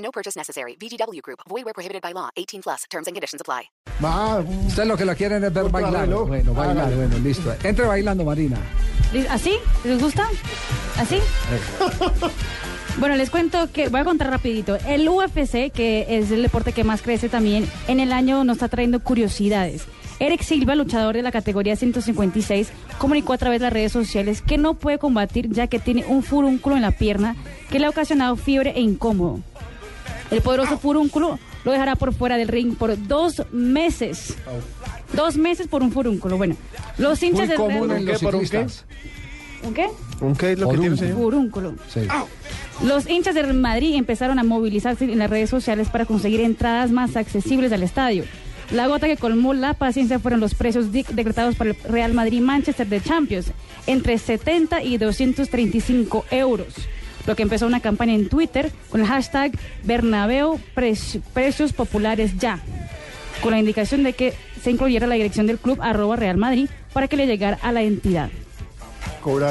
No purchase necessary. VGW Group. Void where prohibited by law. 18 plus. Terms and conditions apply. Va, Ustedes lo que lo quieren es ver bailar. Bueno, bailar, bueno, listo. Entre bailando, Marina. ¿Así? ¿Les gusta? ¿Así? Bueno, les cuento que voy a contar rapidito. El UFC, que es el deporte que más crece también, en el año nos está trayendo curiosidades. Eric Silva, luchador de la categoría 156, comunicó a través de las redes sociales que no puede combatir ya que tiene un furúnculo en la pierna que le ha ocasionado fiebre e incómodo. El poderoso furúnculo lo dejará por fuera del ring por dos meses. Dos meses por un furúnculo. Bueno, los hinchas Muy del común Real- en los ¿Qué? ¿Por un qué? ciclistas. ¿Un qué? ¿Un qué es lo que tiene, señor? Furúnculo. Sí. Los hinchas del Madrid empezaron a movilizarse en las redes sociales para conseguir entradas más accesibles al estadio. La gota que colmó la paciencia fueron los precios di- decretados para el Real Madrid-Manchester de Champions, entre 70 y 235 euros. Lo que empezó una campaña en Twitter con el hashtag Bernabéu Pre- Precios Populares Ya, con la indicación de que se incluyera la dirección del club arroba Real Madrid para que le llegara a la entidad.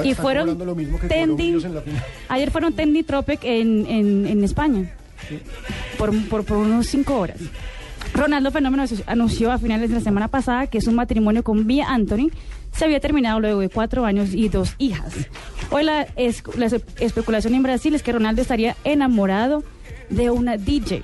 Y fueron lo mismo que en la. Ayer fueron Trending Tropic en, en, en España por, por, por unos cinco horas. Ronaldo Fenómeno anunció a finales de la semana pasada que su matrimonio con Vía Anthony se había terminado luego de cuatro años y dos hijas. Hoy la, es- la espe- especulación en Brasil es que Ronaldo estaría enamorado de una DJ.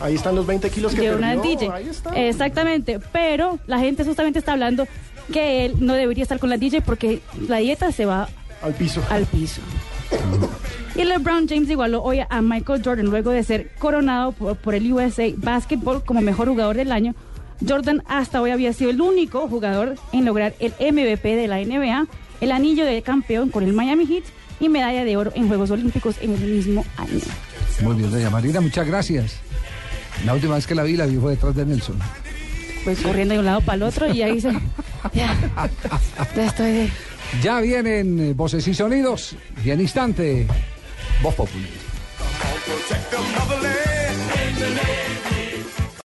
Ahí están los 20 kilos que De una perdió, DJ. Ahí está. Exactamente, pero la gente justamente está hablando que él no debería estar con la DJ porque la dieta se va Al piso. al piso. Y LeBron James igualó hoy a Michael Jordan luego de ser coronado por, por el USA Basketball como mejor jugador del año. Jordan hasta hoy había sido el único jugador en lograr el MVP de la NBA, el anillo de campeón con el Miami Heat y medalla de oro en Juegos Olímpicos en el mismo año. Muy bien, doña Marina, muchas gracias. La última vez que la vi, la vi fue detrás de Nelson. Pues corriendo de un lado para el otro y ahí se... Ya, ya estoy de... Ya vienen eh, voces y sonidos y en instante, Voz Populi.